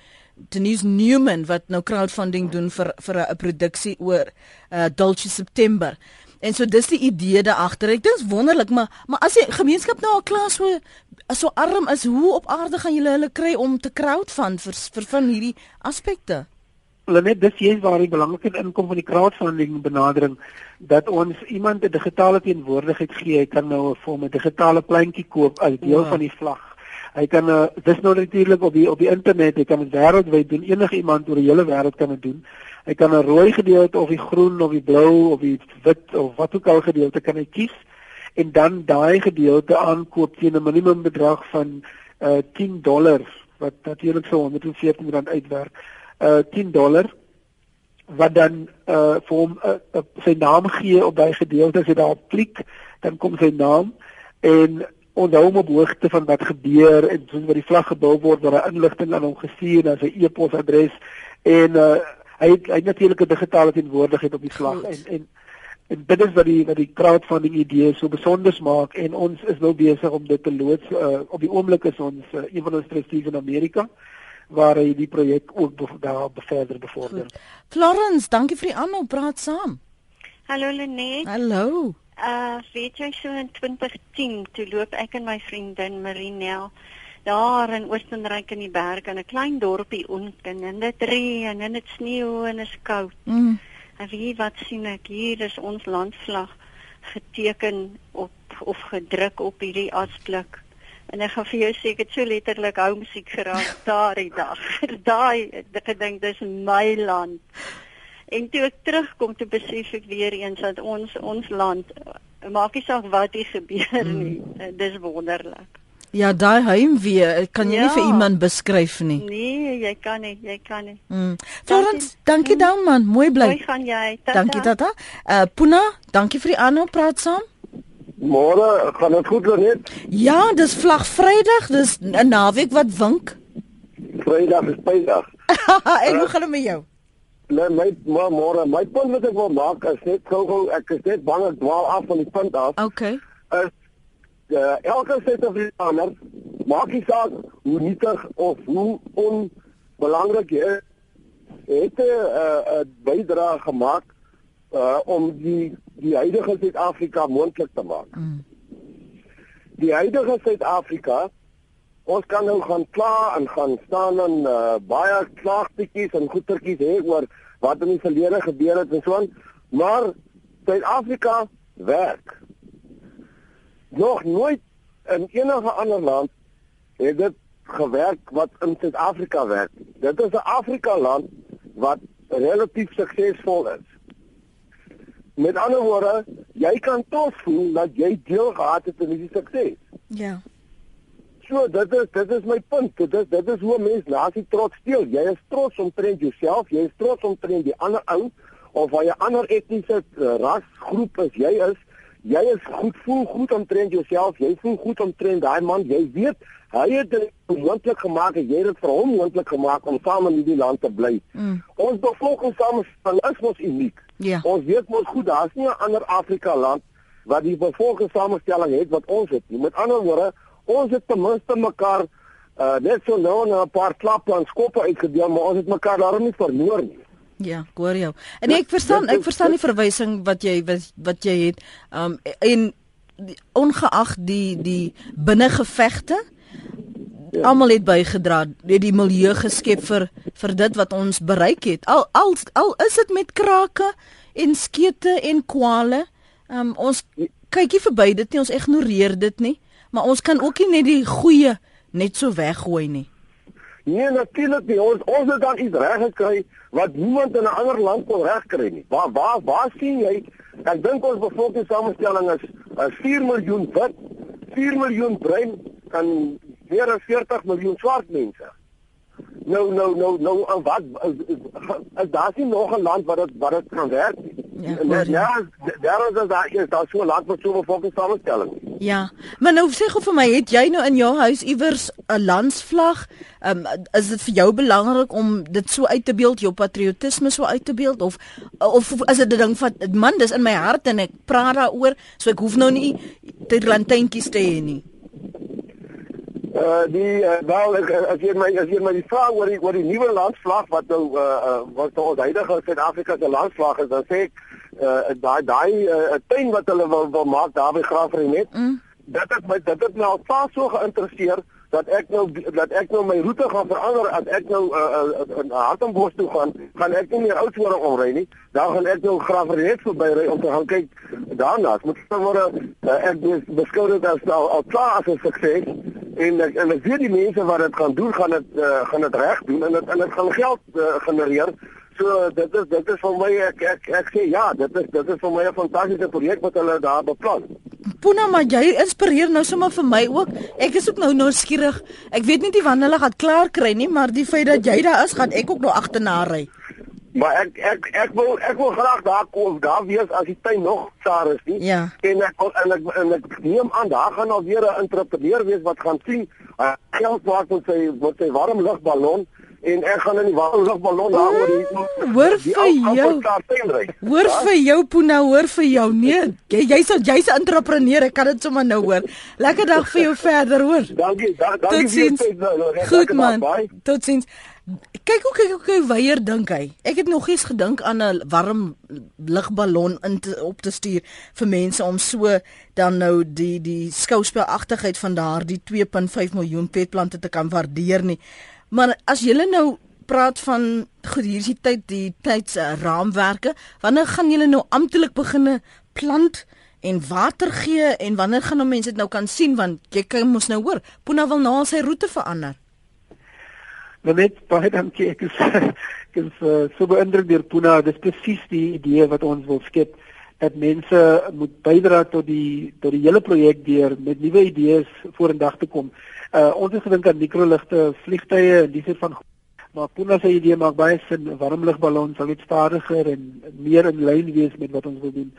Denise Newman wat nou crowdfunding doen vir vir 'n produksie oor uh Dulce September. En so dis die idee daar agter. Ek dink wonderlik, maar maar as die gemeenskap nou al klaar so so arm is, hoe op aarde gaan julle hulle kry om te crowdfund vir vir van hierdie aspekte?
Hulle net dis hier waar die belangrike inkom van die crowdfunding benadering dat ons iemand 'n digitale teenwoordigheid gee. Hy kan nou 'n vorm 'n digitale pleintjie koop as deel ja. van die vlag. Hy kan uh, dis nou natuurlik op die op die internet, hy kan dit wêreldwyd doen. Enige iemand oor die hele wêreld kan dit doen. Hy kan 'n rooi gedeelte of die groen of die blou of die wit of wat ook al gedeelte kan hy kies en dan daai gedeelte aankoop teen 'n minimum bedrag van uh 10 dollar wat natuurlik so 114 rand uitwerk. Uh 10 dollar wat dan uh vir hom uh, uh, sy naam gee op daai gedeelte as hy daarop klik, dan kom sy naam en onthou hom op hoogte van wat gebeur en soos wat die vlag gebou word word daar inligting aan hom gestuur na sy e-posadres en uh hy het, hy het natuurlik 'n digitale teenwoordigheid op die vlag en en en dit is wat die wat die crowdfunding idee so besonder maak en ons is nou besig om dit te loods uh, op die oomblik is ons uh, een van ons trustees in Amerika waar hy die projek ook daar verder bevorder. Goed.
Florence, dankie vir die aanhou praat saam.
Hallo Lenet.
Hallo.
Uh weet jy so in 2010 toe loop ek en my vriendin Marinel daar in Oostenryk in die berge in 'n klein dorpie Onken en dit reën en dit sneeu en dit is koud. Mm. En wie wat sien ek hier is ons landvlag geteken op of gedruk op hierdie asblik. En ek gaan vir jou sê ek het so letterlik hou musiek geraak daardie dag. Daai ek gedink dis my land. En toe ek terugkom toe besef ek weer eens dat ons ons land maak nie saak wat hier gebeur nie. Mm. Dis wonderlik.
Ja, daai heimwee kan jy ja. nie vir iemand beskryf nie.
Nee, jy kan nie, jy kan nie.
Mm. Florence, dankie mm. dan man, mooi bly.
Mooi gaan jy.
Tata. Dankie tata. Uh Puna, dankie vir die aanhou praat saam.
Môre, gaan dit goed net?
Ja, dis vlag Vrydag, dis 'n naweek wat wink.
Vrydag is Vrydag.
en hoe gaan dit met jou?
Nee, my maar môre, my punt wat ek wil maak is net gou-gou ek is net bang ek dwaal af van die punt af.
Okay.
Is uh, elke Suid-Afrikaner maak nie saak hoe nietig of hoe onbelangrik jy is, het 'n uh, uh, bydrae gemaak uh, om die die huidige Suid-Afrika moontlik te maak. Mm. Die huidige Suid-Afrika Ons kan nou gaan kla en gaan staan en uh, baie klaagtetjies en goetertjies hê oor wat in die verlede gebeur het en so aan, maar Suid-Afrika werk nog nooit in enige ander land het dit gewerk wat in Suid-Afrika werk. Dit is 'n Afrika land wat relatief suksesvol is. Met ander woorde, jy kan trots voel dat jy deel gehad het in hierdie sukses.
Ja.
So dit is dit is my punt. Dit is dit is hoe mense nasie trots steel. Jy is trots om trend jouself, jy is trots om trend die ander ou of waar jy ander etniese uh, rasgroep is, jy is jy is goed voel goed omtrent jouself, jy voel goed omtrent daai man, jy weet hy het dit moontlik gemaak en jy het dit vir hom moontlik gemaak om saam in hierdie land te bly. Mm. Ons bevolkingssamestelling is mos uniek.
Ja.
Ons weet mos goed daar's nie 'n ander Afrika land wat die bevolkingssamestelling het wat ons het nie. Met ander woorde, ons het ten minste mekaar uh, net so nou 'n paar klapplans koppe uitgedeel, maar ons het mekaar daarom nie verloor nie.
Ja, hoor jou. En ek verstaan, ek verstaan die verwysing wat jy wat, wat jy het. Um en die, ongeag die die binnengevegte ja. almal het bygedra, het die milieu geskep vir vir dit wat ons bereik het. Al al al is dit met krake en skete en kwale. Um ons kykie verby dit nie, ons ignoreer dit nie, maar ons kan ook nie net die goeie net so weggooi nie.
Nee, natuurlik nie. Ons ons het dan iets reg gekry wat niemand in 'n ander land kon regkry nie. Waar waar waar sien jy? Ek dink ons bevolkingssamestelling is, is 4 miljoen wit, 4 miljoen bruin en meer as 40 miljoen swart mense. Nou nou nou nou en wat as daar is nog 'n land wat dit wat dit kan werk. Ja, ja, daar is daar is daar so lank met so 'n bevolkingssamestelling.
Ja. Maar nou sê gou vir my, het jy nou in jou huis iewers 'n landsvlag? Um, is dit vir jou belangrik om dit so uit te beeld, jou patriotisme so uit te beeld of of is dit 'n ding van man, dis in my hart en ek praat daaroor, so ek hoef nou nie te lantuintjies te hê nie.
Uh die uh, wel ek as jy my as jy my vraag oor die oor die nuwe landslag wat nou uh, uh wat nou ons huidige Suid-Afrika se landslag is, dan sê ek uh daai daai uh, tuin wat hulle wil wil maak daar by Graafrenet. Mm. Dit het my dit het my al so geïnteresseer dat ek nou dat ek nou my roete gaan verander as ek nou uh, uh, uh, Hartenbos toe gaan, gaan ek nie meer Oudtshoorn omry nie. Dan gaan ek nou Graafrenet verby ry om te gaan kyk daarna. Dit moet nou word uh, ek beskou dit as al, al klaar as 'n sukses en ek, en ek weet die mense wat dit gaan doen gaan dit uh, gaan dit reg doen en dit en dit gaan geld uh, genereer. So dit is dit is vir my ek ek ek sê ja, dit is dit is vir my 'n fantastiese projek wat hulle daar beplan.
Puna maar jy inspireer nou sommer vir my ook. Ek is ook nou nou skieurig. Ek weet nie wanneer hulle gaan klaar kry nie, maar die feit dat jy daar is, gaan ek ook nou agterna ry.
Maar ek ek ek wil ek wil graag daar kom, daar wees as die tuin nog klaar is nie.
Ja.
En ek en ek en ek neem aan daar gaan al weer 'n entrepreneur wees wat gaan sien. Hy geld maak met sy met sy warm lugballon en ek gaan in die waterlugballon daar oor die
hoor vir jou hoor vir jou Puna hoor vir jou. Nee jy jy's jy's 'n entrepreneur ek kan dit sommer nou hoor. Lekker dag vir jou verder hoor.
Dankie dankie
goed man. totsiens kyk hoe kyk hoe weier dink hy. Ek het nog eens gedink aan 'n warm lugballon in te, op te stuur vir mense om so dan nou die die skouspelagtigheid van daardie 2.5 miljoen petplante te kan waardeer nie. Maar as julle nou praat van goed hier is die tyd die tyds uh, raamwerke, wanneer gaan julle nou amptelik begine plant en water gee en wanneer gaan nou mense dit nou kan sien? Want jy kan mos nou hoor, Puna wil nou al sy roete verander.
Nou net baie dankie ek is ek is uh, so beïndruk deur Puna, dis presies die idee wat ons wil skep dat mense moet bydra tot die tot die hele projek deur met nuwe idees vorendag te kom. Uh ons het gedink aan mikroligte, vliegtye en dis van maar Puna se idee maak baie sin. Warmlugballon sal net stadiger en meer in lyn wees met wat ons wil doen.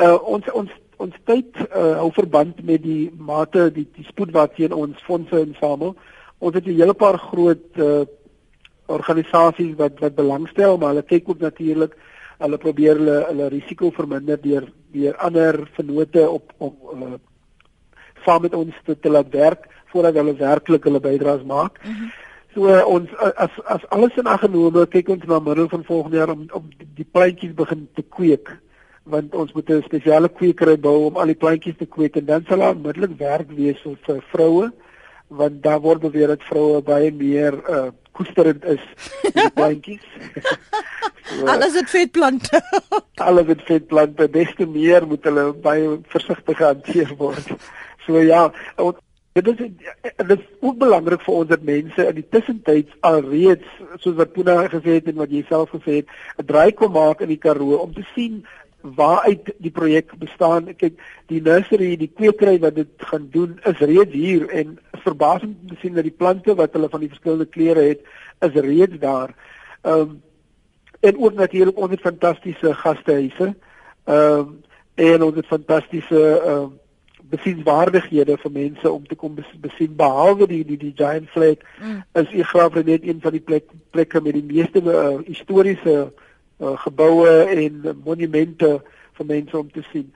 Uh ons ons ons tyd uh hou verband met die mate die die spoed waarteen ons fondse insamel. Ons het 'n hele paar groot uh organisasies wat wat belangstel, maar hulle kyk ook natuurlik hulle probeer hulle hulle risiko verminder deur deur ander vennote op op uh saam met ons te, te laat werk voordat hulle werklik hulle bydraes maak. Mm -hmm. So uh, ons as as alles in ag genome kyk ons na middel van volgende jaar om om die, die plantjies begin te kweek want ons moet 'n spesiale kwekery bou om al die plantjies te kweek en dan sal daar onmiddellik werk wees vir, vir vroue want daar word beweer dat vroue baie meer uh, koesterend is die plantjies.
so, alles het vetplante.
alles het vetplante, des te meer moet hulle baie versigtig hanteer word. So ja, ons Dit is dit is ook belangrik vir ons dat mense in die tussentyd alreeds soos wat Puna gesê het en wat jy self gesê het, 'n draai kom maak in die Karoo om te sien waaruit die projek bestaan. Kyk, die nursery, die kwekery wat dit gaan doen is reeds hier en verbasend om te sien dat die plante wat hulle van die verskillende kleure het, is reeds daar. Ehm um, en ook natuurlik ons het fantastiese gastehuise. Ehm um, en ons het fantastiese ehm um, besienswaardighede vir mense om te kom besien behalwe die die die giant flag mm. is u graaf net een van die plek, plekke met die meeste uh, historiese uh, geboue en monumente vir mense om te sien.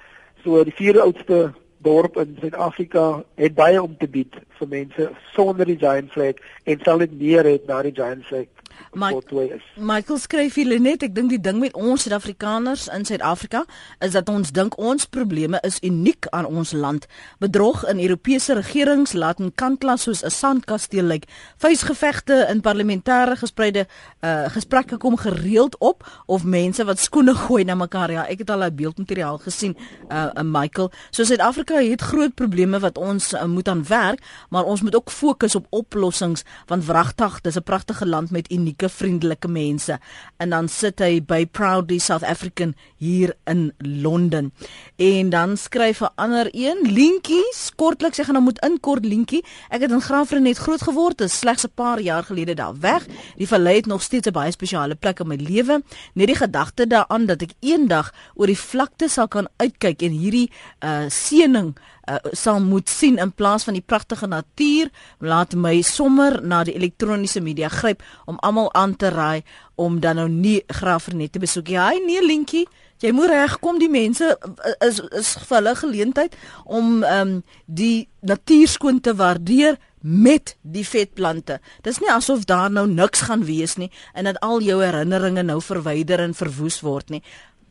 So die vier oudste dorp in Suid-Afrika het baie om te bied vir mense sonder die giant flag en sal dit meer hê na die giant flag.
Michael, Michael skryf hier net, ek dink die ding met ons Suid-Afrikaners in Suid-Afrika is dat ons dink ons probleme is uniek aan ons land. Bedrog in Europese regerings laat 'n kantlas soos 'n sandkasteel lyk. Vuisgevegte in parlementêre gespreide uh, gesprekke kom gereeld op of mense wat skoene gooi na mekaar. Ja, ek het al 'n beeldmateriaal gesien, uh, uh Michael. So Suid-Afrika het groot probleme wat ons uh, moet aan werk, maar ons moet ook fokus op oplossings want wragtig, dis 'n pragtige land met unieke vriendelike mense en dan sit hy by Proudly South African hier in Londen. En dan skryf 'n ander een, Lientjie, kortliks sê gaan nou moet inkort Lientjie. Ek het in Graafrenet groot geword, is slegs 'n paar jaar gelede daar weg. Die vallei het nog steeds 'n baie spesiale plek in my lewe. Net die gedagte daaraan dat ek eendag oor die vlakte sal kan uitkyk en hierdie uh seëning uh, sal moet sien in plaas van die pragtige natuur, laat my sommer na die elektroniese media gryp om almal aan te raai om dan nou nie Graafrenet te besoek nie. Hy nee Lentjie, jy moet regkom die mense uh, is is vir hulle geleentheid om ehm um, die natuur skoon te waardeer met die vetplante. Dis nie asof daar nou niks gaan wees nie en dat al jou herinneringe nou verwyder en verwoes word nie.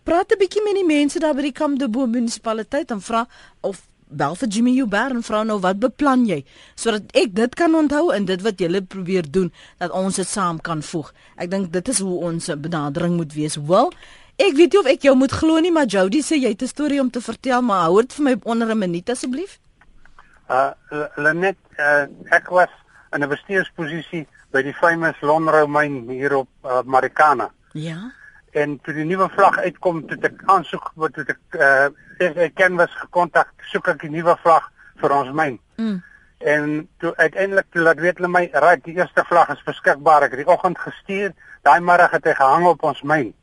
Praat 'n bietjie met die mense daar by die Kamp de Boom munisipaliteit en vra of bel vir Jimmy Huber en vra nou wat beplan jy sodat ek dit kan onthou en dit wat jy probeer doen dat ons dit saam kan voeg. Ek dink dit is hoe ons benadering moet wees. Wel, ek weet nie of ek jou moet glo nie, maar Jody sê jy het 'n storie om te vertel, maar hou dit vir my onder 'n minuut asseblief.
Uh Lenet, uh, ek was in 'n bestuursposisie by die famous Lonrou myn hier op uh, Marikana.
Ja.
En toe die nuwe vlag uitkom, toe ek aansoek wat toe ek uh ek ken was gekontak, soek ek 'n nuwe vlag vir ons myn.
Mm.
En toe uiteindelik toe laat weet hulle my, "Right, die eerste vlag is beskikbaar." Ek het die oggend gestuur, daai middag het hy gehang op ons myn.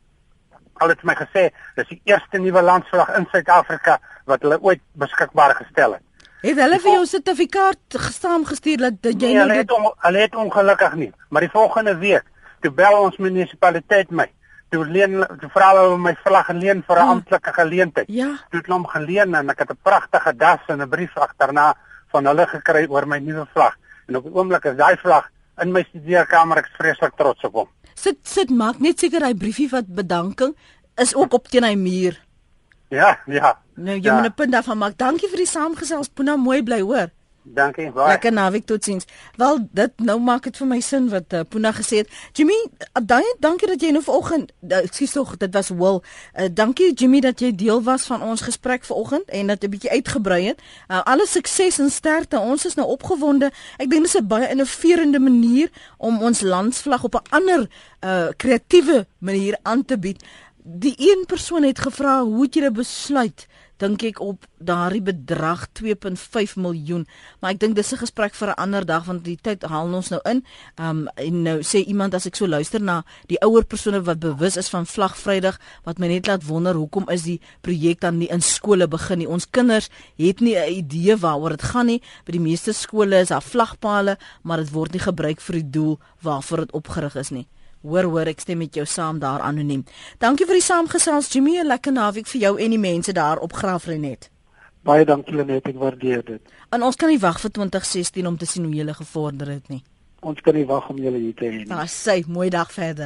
Al het my gesê, dis die eerste nuwe landsvlag in Suid-Afrika wat hulle ooit beskikbaar gestel het.
Het hulle vir jou sertifikaat gestaan gestuur dat, jy
nee,
nou
hulle het on, hulle het ongelukkig nie, maar die volgende week toe bel ons munisipaliteit my. Toe leen toe vra hulle my vlag leen vir 'n
Ah.
amptelike geleentheid.
Ja.
Toe het hulle hom geleen en ek het 'n pragtige das en 'n brief agterna van hulle gekry oor my nuwe vlag. En op die oomblik is daai vlag in my studeerkamer ek vreeslik trots op hom.
Sit sit maak net seker hy briefie wat bedanking is ook op teen hy muur.
Ja, ja.
Nou jy
Ja.
moet 'n punt daarvan maak. Dankie vir die saamgesels. Puna mooi bly hoor.
Dankie. Baie.
Lekker naweek totsiens. Wel dit nou maak dit vir my sin wat uh, Puna gesê het. Jimmy, uh, dankie dankie dat jy nou vanoggend ekskuus tog, dit was Will. Uh, dankie Jimmy dat jy deel was van ons gesprek vanoggend en dat 'n bietjie uitgebrei het. Uh, alle sukses en sterkte. Ons is nou opgewonde. Ek dink dis 'n baie innoverende manier om ons landsvlag op 'n ander uh kreatiewe manier aan te bied. Die een persoon het gevra, "Hoe het julle besluit?" Dink ek op daardie bedrag 2.5 miljoen. Maar ek dink dis 'n gesprek vir 'n ander dag want die tyd haal ons nou in. Um en nou sê iemand as ek so luister na die ouer persone wat bewus is van Vlagvrydag wat my net laat wonder hoekom is die projek dan nie in skole begin nie. Ons kinders het nie 'n idee waaroor dit gaan nie. By die meeste skole is daar vlagpale, maar dit word nie gebruik vir die doel waarvoor dit opgerig is nie. Hoor hoor ek stem met jou saam daar anoniem. Dankie vir die saamgesels Jimmy, 'n lekker naweek vir jou en die mense daar op Graafrenet.
Baie dankie Lenet, ek waardeer dit.
En ons kan nie wag vir 2016 om te sien hoe jy gele gevorder het nie.
Ons kan nie wag om julle hier te hê nie.
Daar sê mooi dag verder.